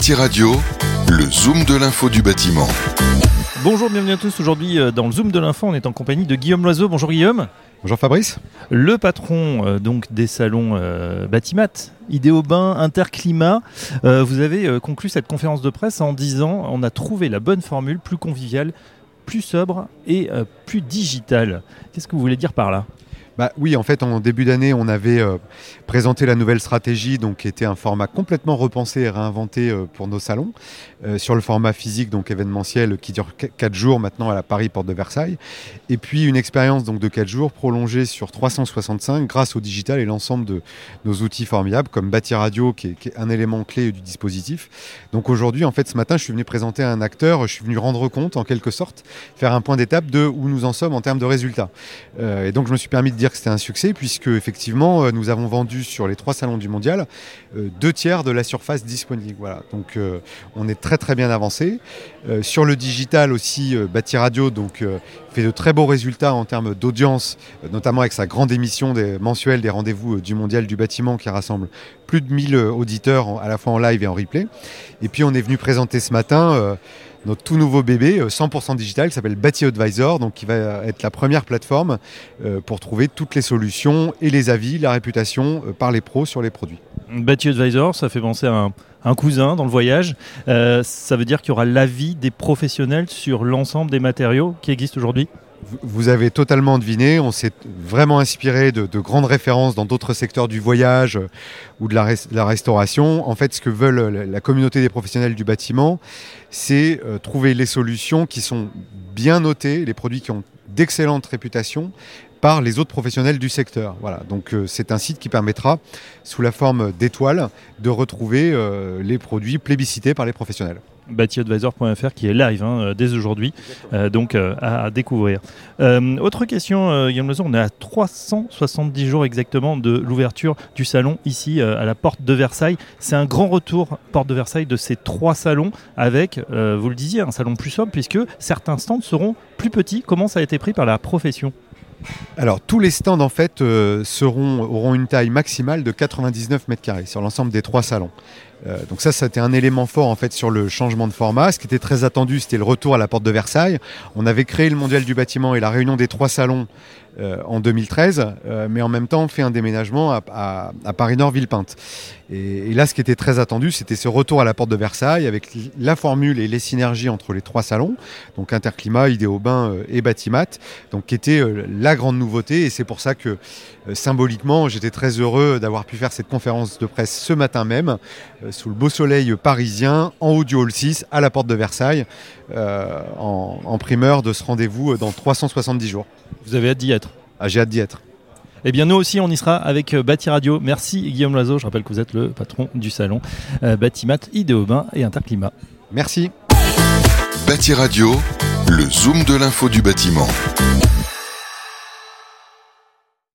Bâti Radio, le zoom de l'info du bâtiment. Bonjour, bienvenue à tous. Aujourd'hui, euh, dans le Zoom de l'info, on est en compagnie de Guillaume Loiseau. Bonjour Guillaume. Bonjour Fabrice. Le patron euh, donc des salons euh, Batimat, Idéobain, Interclimat. Euh, vous avez euh, conclu cette conférence de presse en disant on a trouvé la bonne formule, plus conviviale, plus sobre et euh, plus digitale. Qu'est-ce que vous voulez dire par là? Bah oui, en fait, en début d'année, on avait euh, présenté la nouvelle stratégie, donc qui était un format complètement repensé et réinventé euh, pour nos salons, euh, sur le format physique, donc événementiel, qui dure 4 jours maintenant à la Paris Porte de Versailles, et puis une expérience donc de 4 jours prolongée sur 365 grâce au digital et l'ensemble de nos outils formidables, comme Bâti Radio, qui est, un élément clé du dispositif. Donc aujourd'hui, en fait, ce matin, je suis venu présenter un acteur, je suis venu rendre compte, en quelque sorte, faire un point d'étape de où nous en sommes en termes de résultats. Et donc, je me suis permis de dire que c'était un succès, puisque effectivement, euh, nous avons vendu sur les trois salons du mondial euh, deux tiers de la surface disponible. Voilà. Donc, euh, on est très très bien avancé. Sur le digital aussi, Bâti Radio donc, fait de très beaux résultats en termes d'audience, euh, notamment avec sa grande émission mensuelle des rendez-vous euh, du mondial du bâtiment qui rassemble plus de 1000 euh, auditeurs à la fois en live et en replay. Et puis, on est venu présenter ce matin. notre tout nouveau bébé, euh, 100% digital, qui s'appelle Bâti Advisor, qui va être la première plateforme pour trouver toutes les solutions et les avis, la réputation par les pros sur les produits. Bâti Advisor, ça fait penser à un, cousin dans le voyage. Euh, ça veut dire qu'il y aura l'avis des professionnels sur l'ensemble des matériaux qui existent aujourd'hui? Vous- avez totalement deviné, on s'est vraiment inspiré de, de grandes références dans d'autres secteurs du voyage euh, ou de la, restauration. En fait, ce que veulent la, la communauté des professionnels du bâtiment, c'est euh, trouver les solutions qui sont bien notées, les produits qui ont d'excellentes réputations par les autres professionnels du secteur. Voilà, donc euh, c'est un site qui permettra, sous la forme d'étoiles, de retrouver euh, les produits plébiscités par les professionnels. batiadvisor.fr qui est live hein, euh, dès aujourd'hui, euh, donc euh, à, à découvrir. Euh, autre question, euh, Guillaume Lezon, on est à 370 jours exactement de l'ouverture du salon ici euh, à la porte de Versailles. C'est un grand retour, porte de Versailles, de ces trois salons avec, euh, vous le disiez, un salon plus sobre puisque certains stands seront plus petits. Comment ça a été pris par la profession? Alors, tous les stands, en fait, euh, auront une taille maximale de 99 mètres carrés sur l'ensemble des trois salons. Euh, donc ça, c'était un élément fort, en fait, sur le changement de format. Ce qui était très attendu, c'était le retour à la porte de Versailles. On avait créé le Mondial du bâtiment et la réunion des trois salons euh, en 2013, euh, mais en même temps, fait un déménagement à, Paris-Nord-Villepinte. Et, et là, ce qui était très attendu, c'était ce retour à la porte de Versailles avec la formule et les synergies entre les trois salons, donc Interclimat, Idéobain et Batimat, donc qui était la grande nouveauté. Et c'est pour ça que symboliquement, j'étais très heureux d'avoir pu faire cette conférence de presse ce matin même, sous le beau soleil parisien, en haut du hall 6, à la porte de Versailles, euh, en, en primeur de ce rendez-vous euh, dans 370 jours. Vous avez hâte d'y être? Ah, J'ai hâte d'y être. Eh bien, nous aussi, on y sera avec euh, Bâti Radio. Merci Guillaume Loiseau. Je rappelle que vous êtes le patron du salon euh, Batimat, Idéobain et Interclimat. Merci. Bâti Radio, le zoom de l'info du bâtiment.